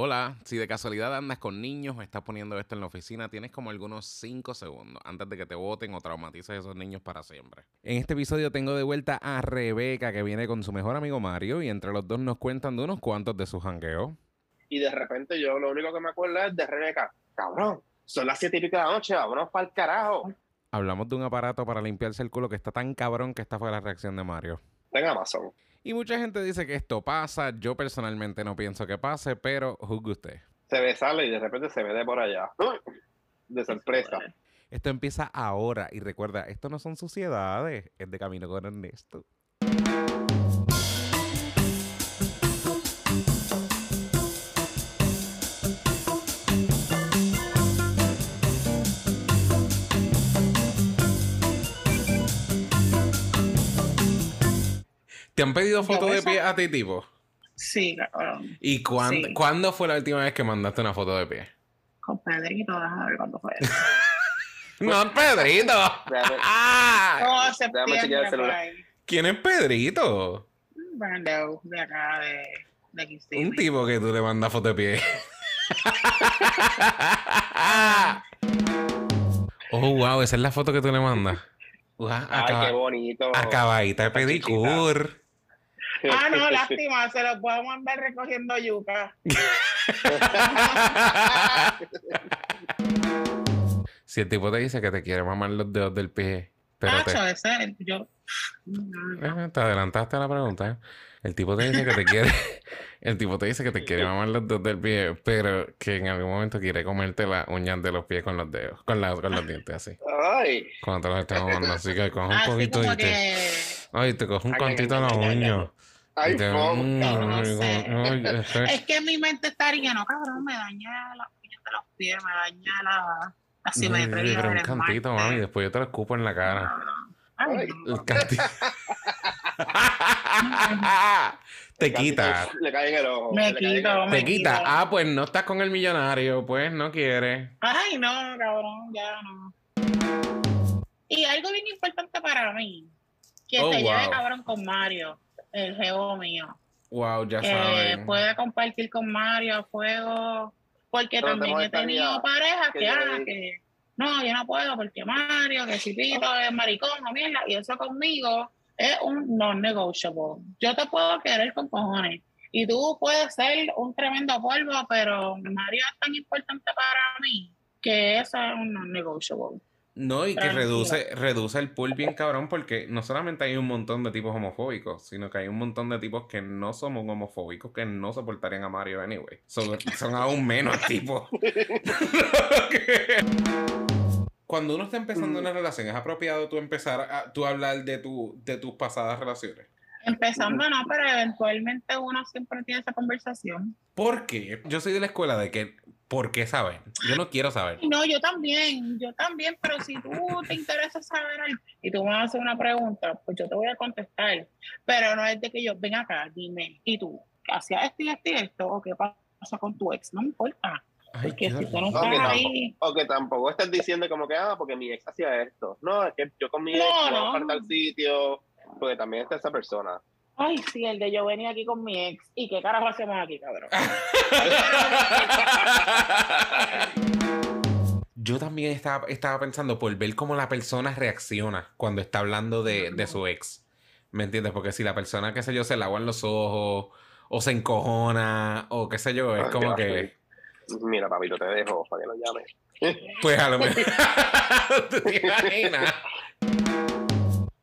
Hola, si de casualidad andas con niños o estás poniendo esto en la oficina, tienes como algunos 5 segundos antes de que te voten o traumatices a esos niños para siempre. En este episodio tengo de vuelta a Rebeca que viene con su mejor amigo Mario y entre los dos nos cuentan de unos cuantos de sus jangueos. Y de repente yo lo único que me acuerdo es de Rebeca, cabrón, son las siete y pico de la noche, vámonos para el carajo. Hablamos de un aparato para limpiarse el culo que está tan cabrón que esta fue la reacción de Mario. En Amazon. Y mucha gente dice que esto pasa. Yo personalmente no pienso que pase, pero juzgue usted. Se ve sale y de repente se ve de por allá. De sorpresa. Esto empieza ahora. Y recuerda, esto no son suciedades. Es de camino con Ernesto. ¿Te han pedido fotos de pie a ti, tipo? Sí, cabrón. ¿Y cuándo, Sí. cuándo fue la última vez que mandaste una foto de pie? Con Pedrito, déjame ver cuándo fue. ¡No, Pedrito! ¡Ah! Oh. ¿Quién es Pedrito? Brando, de acá, de. Un tipo que tú le mandas foto de pie. oh, wow, esa es la foto que tú le mandas. Wow, Ay, qué bonito. acabadita de pedicure. Ah, no, lástima, se lo puedo mandar recogiendo yuca. si el tipo te dice que te quiere mamar los dedos del pie, pero te, ese, yo... Eh, te adelantaste a la pregunta. El tipo te dice que te quiere, el tipo te dice que te quiere mamar los dedos del pie, pero que en algún momento quiere comerte las uñas de los pies con los dedos, con, la- con los dientes así. Ay, Cuando te los estés mamando, así que coge un Así poquito y te, que... ay, te coge un Ay, ay, ay, ay, uña. ay, Y te- fom. mm, no sé. es que- Es que en mi mente estaría, no, cabrón, me daña las uñas de los pies, me daña la, la simetría pero un cantito, mami, después yo te lo escupo en la cara. Ay, no. El cantito. te quita. Le cae en el ojo. Me le ojo. me Te quita. quito. Ah, pues no estás con el millonario, pues no quieres. Ay, no, cabrón, ya no. Y algo bien importante para mí, que Oh, se lleve wow. cabrón con Mario, el jevo mío. Wow, ya Que saben. puede compartir con Mario a fuego, porque Pero también he tenido parejas que que, ah, que no, yo no puedo porque Mario, que si Pito es maricón o mierda, y eso conmigo es un non-negotiable. Yo te puedo querer con cojones. Y tú puedes ser un tremendo polvo, pero Mario es tan importante para mí que eso es un non-negotiable. No, y que reduce, reduce el pool bien cabrón, porque no solamente hay un montón de tipos homofóbicos, sino que hay un montón de tipos que no somos homofóbicos, que no soportarían a Mario anyway. Son, son aún menos tipos. Cuando uno está empezando una relación, ¿es apropiado tú empezar a tú hablar de tu, de tus pasadas relaciones? Empezando no, pero eventualmente uno siempre tiene esa conversación. ¿Por qué? Yo soy de la escuela de que, ¿por qué saber? Yo no quiero saber. No, yo también, yo también, pero si tú te interesa saber algo y tú me vas a hacer una pregunta, pues yo te voy a contestar. Pero no es de que yo, ven acá, dime, ¿y tú? ¿Hacías esto y esto y esto? ¿O qué pasa con tu ex? No me importa. Ay, Porque si tú no horrible. No, que estás tampoco. ahí, O que tampoco estés diciendo como que, ah, porque mi ex hacía esto. No, es que yo con mi No, ex no no. voy a tal sitio, porque también está esa persona. Ay, sí, el de yo venía aquí con mi ex. ¿Y qué carajo hacemos aquí, cabrón? Yo también estaba, estaba pensando por ver cómo la persona reacciona cuando está hablando de, de su ex. ¿Me entiendes? Porque si la persona, qué sé yo, se le aguan los ojos o se encojona o qué sé yo, es Ah, como que... Mira, papito, te dejo para que lo llames. Pues a lo mejor... ¿Tú te imaginas?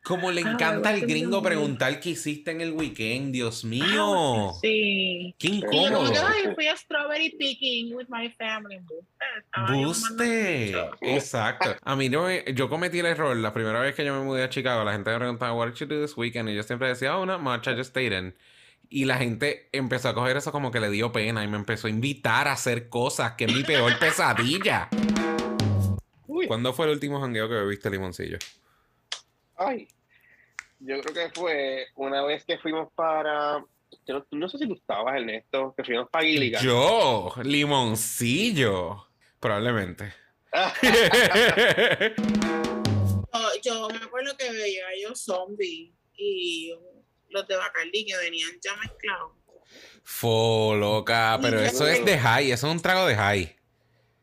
Como le encanta al gringo preguntar qué hiciste en el weekend, Dios mío. Sí. Qué yo incómodo. ay, fui a strawberry picking with my family. Yo Buste. Exacto. A mí no me- yo cometí el error la primera vez que yo me mudé a Chicago. La gente me preguntaba, What did you do this weekend? Y yo siempre decía, Oh, not much, I just stayed in. Y la gente empezó a coger eso como que le dio pena y me empezó a invitar a hacer cosas que es mi peor pesadilla. Uy. ¿Cuándo fue el último jangueo que bebiste limoncillo? Ay, yo creo que fue una vez que fuimos para. Yo no, no sé si tú estabas, Ernesto, que fuimos para Gilligan. Yo, limoncillo. Probablemente. Yo, yo me acuerdo que veía yo zombie y los de Bacardi que venían ya mezclados. Fo, loca, pero Y eso es de high, eso es un trago de high.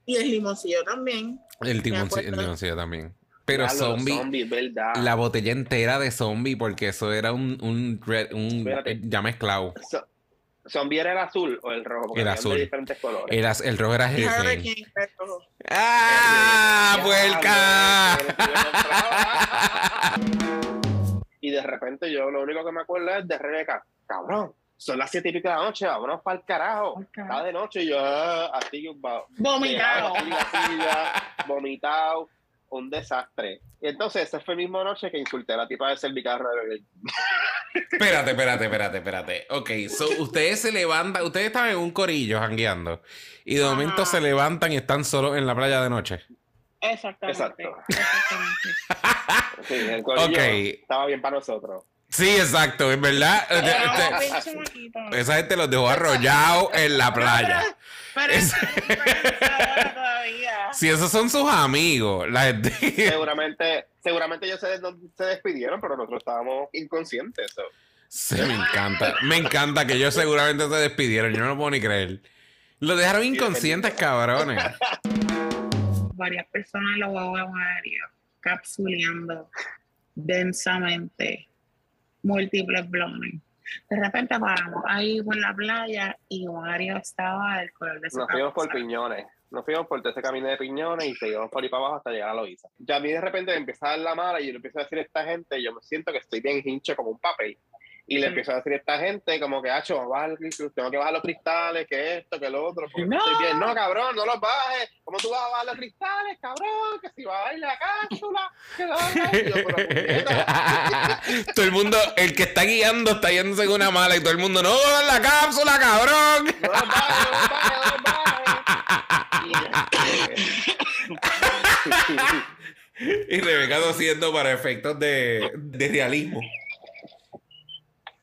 Y el limoncillo también. El el limoncillo también. Pero zombie, zombies, ¿verdad? la botella entera de zombie, porque eso era un, un, red- un Espérate. eh, ya mezclado. So- ¿Zombie era el azul o el rojo? Porque El azul. de diferentes colores. El, az- el rojo era Hurricane. ¡Ah! Compraba. Y de repente yo lo único que me acuerdo es de Rebeca. Cabrón, son las siete y pico de la noche, vámonos para el carajo. Pa'l carajo. Está de noche y yo ah, así va- Vomitado. vomitado, un desastre. Y entonces esa fue la misma noche que insulté a la tipa de servicarro de bebé. Espérate, espérate, espérate, espérate. Ok, so ustedes se levantan, ustedes están en un corillo jangueando y de momento se levantan y están solos en la playa de noche. Exactamente. Exacto. Exactamente. Sí, el corillo Ok. estaba bien para nosotros. Sí, exacto, es verdad. Este- chamaquito. Esa gente los dejó arrollados en la playa. Pero Es- es. Si esos son sus amigos, la gente... Seguramente, seguramente ellos se, despidieron, pero nosotros estábamos inconscientes. so. Sí, me encanta. Me encanta que ellos seguramente se despidieron. Yo no lo puedo ni creer. Los dejaron inconscientes, cabrones. Varias personas lo Mario capsuleando densamente múltiples blones. De repente paramos ahí por la playa y Mario estaba del color de su Nos fuimos por piñones. Nos fuimos por todo ese camino de piñones y seguimos por ahí para abajo hasta llegar a Loiza. Ya a mí de repente me empieza a dar la mala y yo le empiezo a decir a esta gente, yo me siento que estoy bien hincho como un papel. Y le empiezo a decir a esta gente como que, hacho, a tengo que bajar los cristales, que esto, que lo otro. porque No. estoy bien. No, cabrón, no los bajes. ¿Cómo tú vas a bajar los cristales, cabrón? Que si va a bailar la cápsula, que. Y yo, todo el mundo, el que está guiando está yéndose en una mala y todo el mundo, no, en la cápsula, cabrón. No los bajes, no los bajes, no los bajes. Y- Rebeca tosiendo para efectos de, de realismo.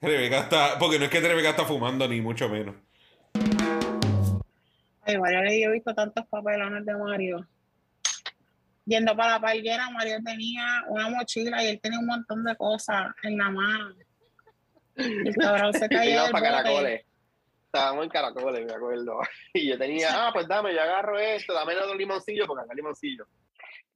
Rebeca está, porque no es que Rebeca está fumando ni mucho menos. Ay, Mario, yo he visto tantos papelones de Mario. Yendo para la palguera, Mario tenía una mochila y él tenía un montón de cosas en la mano. El cabrón se cayó del para bote. Estábamos en caracoles, me acuerdo. Y yo tenía, ah, pues dame, yo agarro esto, dame otro limoncillo, porque acá limoncillo.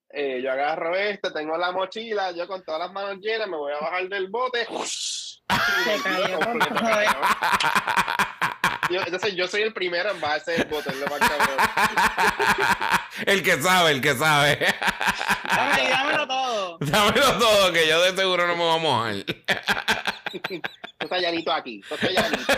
Eh, yo agarro esto, tengo la mochila, yo con todas las manos llenas me voy a bajar del bote. Se cayó con Completo. Yo- entonces yo soy el primero en bajarse del bote, es lo más cabrón. el que sabe, el que sabe. Dame, dámelo todo. Dámelo todo, que yo de seguro no me voy a mojar. Esto está llanito aquí, esto está llanito.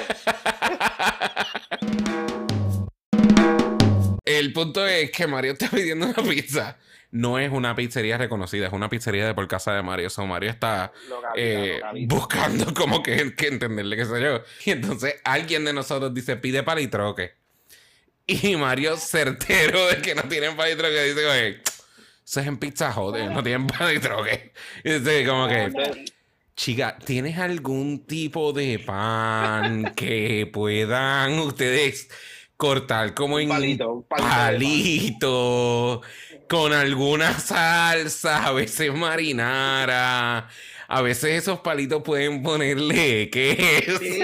El punto es que Mario está pidiendo una pizza. No es una pizzería reconocida, es una pizzería de por casa de Mario. So, Mario está eh, buscando como que, que entenderle, qué sé yo. Y entonces alguien de nosotros dice, pide palitroque. Y Mario, certero de que no tienen palitroque, dice, oye, eso es en pizza joder, no tienen palitroque. Y dice, como que, chica, ¿tienes algún tipo de pan que puedan ustedes cortar como Un en palito, un palito con alguna salsa, a veces marinara. A veces esos palitos pueden ponerle queso. Sí.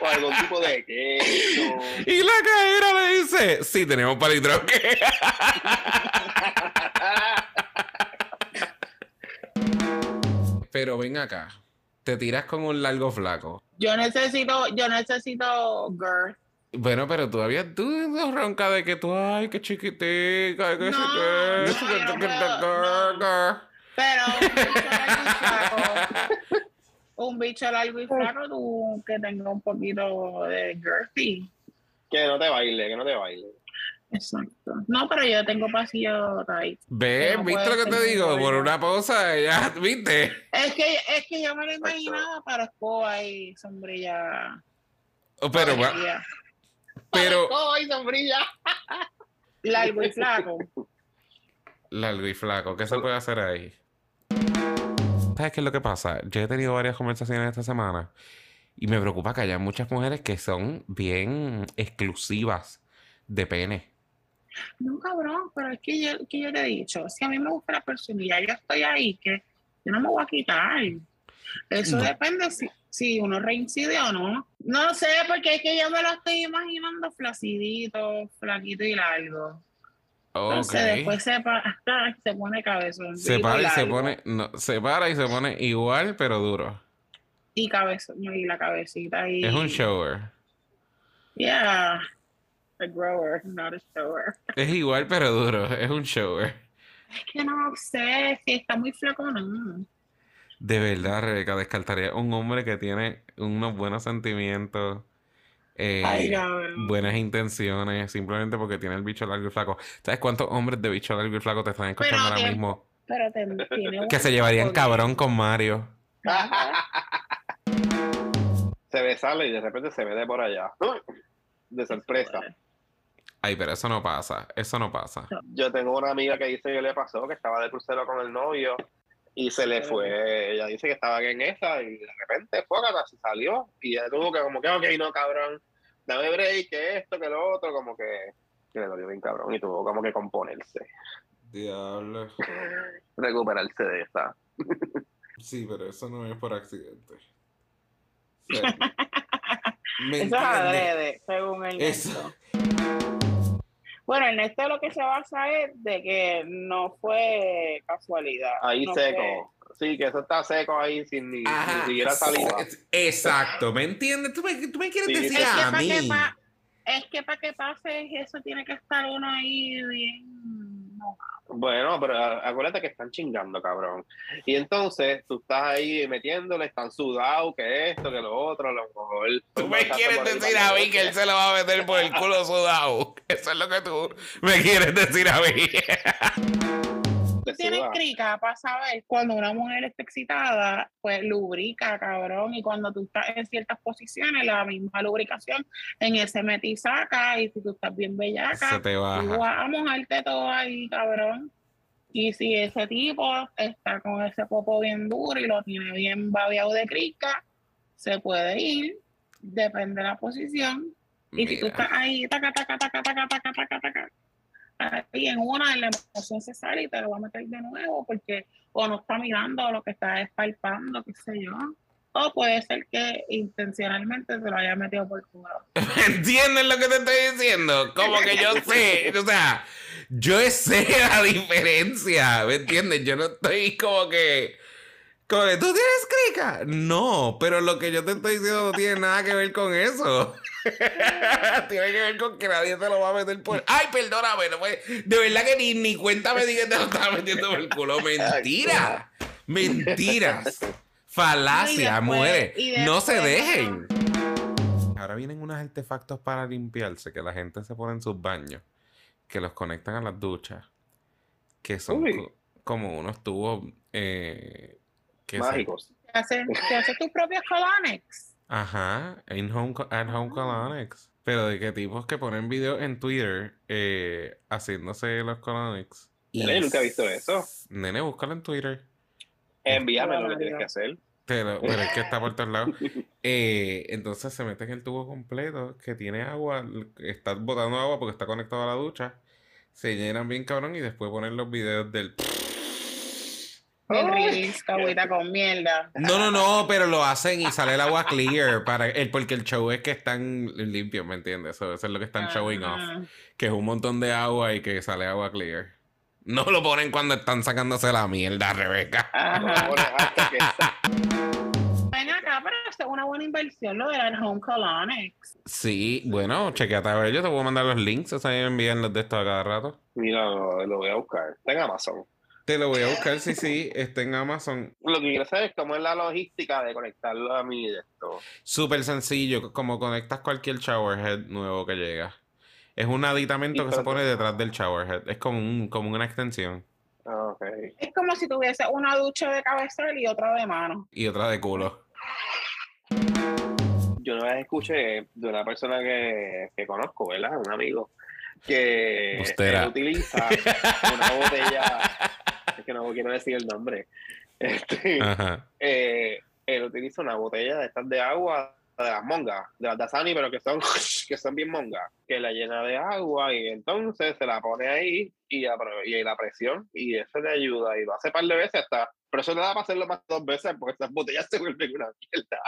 O algún tipo de queso. Y la cajera le dice, sí, tenemos palitroque. Pero ven acá, te tiras con un largo flaco. Yo necesito, yo necesito girth. Bueno, pero todavía tú no ronca de que tú, ay, qué chiquitica, ay, qué, no, no. Pero un bicho largo y flaco. Un bicho largo y flaco, tú que tenga un poquito de girthy. Que no te baile, que no te baile. Exacto. No, pero yo tengo pasillo tight. ¿Ves? No ¿Viste lo que te digo? Por una pausa, ya, ¿viste? Es que, es que yo me lo imaginaba para escoba y sombrilla. Oh, Pero, sombrilla. pero, ¡Ay, sombrilla! Largo y flaco. largo y flaco, ¿qué se puede hacer ahí? ¿Sabes qué es lo que pasa? Yo he tenido varias conversaciones esta semana y me preocupa que haya muchas mujeres que son bien exclusivas de pene. No, cabrón, pero es que yo, que yo te he dicho, si a mí me gusta la personalidad, yo estoy ahí, que yo no me voy a quitar. Eso No. depende si, si uno reincide o no. No sé, porque es que yo me lo estoy imaginando flacidito, flaquito y largo. Entonces después se, pa- se pone cabezón. Se para y se pone, no, se para y se pone igual, pero duro. Y, cabeza, y la cabecita y... Es un shower. Yeah. A grower, not a shower. Es igual, pero duro. Es un shower. Es que no sé, si está muy flaco no. De verdad, Rebeca, descartaría un hombre que tiene unos buenos sentimientos, eh, Ay, buenas intenciones, simplemente porque tiene el bicho largo y flaco. ¿Sabes cuántos hombres de bicho largo y flaco te están escuchando ahora tiempo. mismo? Pero te- tiene Que se llevarían cabrón con Mario. se ve sale y de repente se ve de por allá. De sorpresa. Ay, pero eso no pasa. Eso no pasa. Yo tengo una amiga que dice que le pasó que estaba de crucero con el novio y se le fue. Ella dice que estaba en esa y de repente fue se salió y ella tuvo que como que, ok, no, cabrón, dame break, que esto, que lo otro, como que, que le dolió bien cabrón y tuvo como que componerse, Diablo. recuperarse de esa. Sí, pero eso no es por accidente. ¿Me Eso es adrede, según el Eso. Bueno, Ernesto lo que se basa es de que no fue casualidad. Ahí no seco. Sí, que eso está seco ahí sin ni, Ajá, ni siquiera saliva. Exacto, ¿me entiendes? ¿Tú me, tú me quieres Sí, decir. Es que a para mí? que, pa- es que para que pase eso tiene que estar uno ahí bien. No. Bueno, pero acuérdate que están chingando, cabrón. Y entonces tú estás ahí metiéndole, están sudados, que esto, que lo otro, a lo mejor. Tú me quieres decir a mí que él se lo va a meter por el culo sudado. Eso es lo que tú me quieres decir a mí. Tú tienes crica para saber cuando una mujer está excitada, pues lubrica, cabrón. Y cuando tú estás en ciertas posiciones, la misma lubricación en ese mete y saca. Y si tú estás bien bellaca, Se te Tú baja. vas a mojarte todo ahí, cabrón. Y si ese tipo está con ese popo bien duro y lo tiene bien babeado de crica, se puede ir, depende de la posición. Y si tú estás ahí, taca, taca, taca, taca, taca, taca, taca, ahí en una, en la emoción se sale y te lo va a meter de nuevo porque o no está mirando o lo que está es palpando, qué sé yo. O puede ser que intencionalmente se lo haya metido por culo. ¿Entiendes lo que te estoy diciendo? Como que yo sé, o sea, yo sé la diferencia, ¿me entiendes? Yo no estoy como que, como que, ¿tú tienes crica? No, pero lo que yo te estoy diciendo no tiene nada que ver con eso. tiene que ver con que nadie te lo va a meter por... Ay, perdóname, no fue- de verdad que ni, ni cuenta me di que te lo estaba metiendo por el culo. Mentira, mentiras. Falacia, después- muere. No se dejen. Ahora vienen unos artefactos para limpiarse que la gente se pone en sus baños, que los conectan a las duchas, que son co- como unos tubos eh, Mágicos. Te haces, te haces tus propios colonics. Ajá, in-home at-home colonics. Pero de qué tipos que ponen videos en Twitter eh, haciéndose los colonics. Nene, nunca he visto eso. Nene, búscalo en Twitter. Envíame lo que tienes que hacer. Pero, pero es que está por todos lados. Eh, entonces se mete en el tubo completo que tiene agua, está botando agua porque está conectado a la ducha. Se llenan bien cabrón y después ponen los videos del... Agüita con mierda. No, no, no, pero lo hacen y sale el agua clear para el, porque el show es que están limpios, ¿me entiendes? Eso, eso es lo que están showing off. Que es un montón de agua y que sale agua clear. No lo ponen cuando están sacándose la mierda, Rebeca. Ven acá, pero es una buena inversión lo del at home colonics. Sí, bueno, chequeate a ver, yo te voy a mandar los links, o sea, me envían los de esto a cada rato. Mira, lo, lo voy a buscar. Está en Amazon. Te lo voy a buscar, sí, sí, está en Amazon. Lo que quiero saber es cómo es la logística de conectarlo a mi de esto. Súper sencillo, como conectas cualquier showerhead nuevo que llega. Es un aditamento que se pone detrás del showerhead. Es como, un, como una extensión. Ah, ok. Es como si tuviese una ducha de cabezal y otra de mano. Y otra de culo. Yo una vez escuché de una persona que, que conozco, ¿verdad? Un amigo, que Bustera. utiliza una botella, es que no quiero decir el nombre, este, Ajá. eh, él utiliza una botella de estas de agua, de las mongas, de las Dasani, pero que son, que son bien mongas, que la llena de agua y entonces se la pone ahí y, ahí la presión y eso le ayuda y lo hace un par de veces hasta, pero eso le da para hacerlo más dos veces porque esas botellas se vuelven una mierda.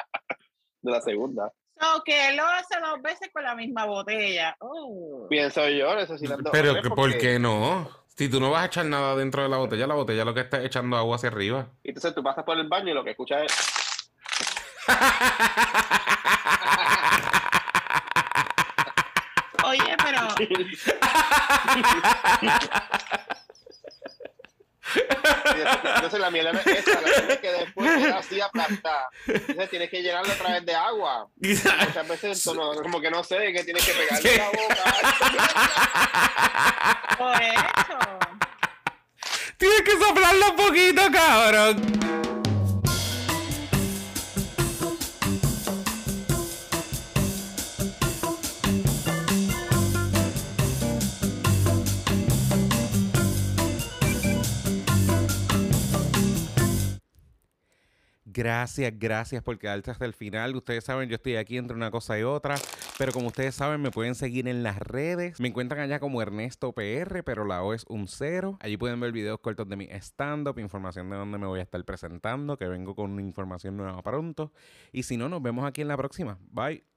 de la segunda. So, que él lo hace dos veces con la misma botella. Oh. Pienso yo, necesitando. Pero, ¿por qué no? Si tú no vas a echar nada dentro de la botella, la botella lo que está es echando agua hacia arriba. Entonces tú pasas por el baño y lo que escuchas es. Oye, pero Entonces la miel es esa, la tienes que después queda así aplastada. Entonces tienes que llenarlo a través de agua. Muchas veces no- como que no sé, que tienes que pegarle la boca. por eso. Tienes que soplarlo un poquito, cabrón. Gracias, gracias por quedarte hasta el final. Ustedes saben, yo estoy aquí entre una cosa y otra. Pero como ustedes saben, me pueden seguir en las redes. Me encuentran allá como Ernesto PR, pero la O es un cero. Allí pueden ver videos cortos de mi stand-up, información de dónde me voy a estar presentando, que vengo con información nueva pronto. Y si no, nos vemos aquí en la próxima. Bye.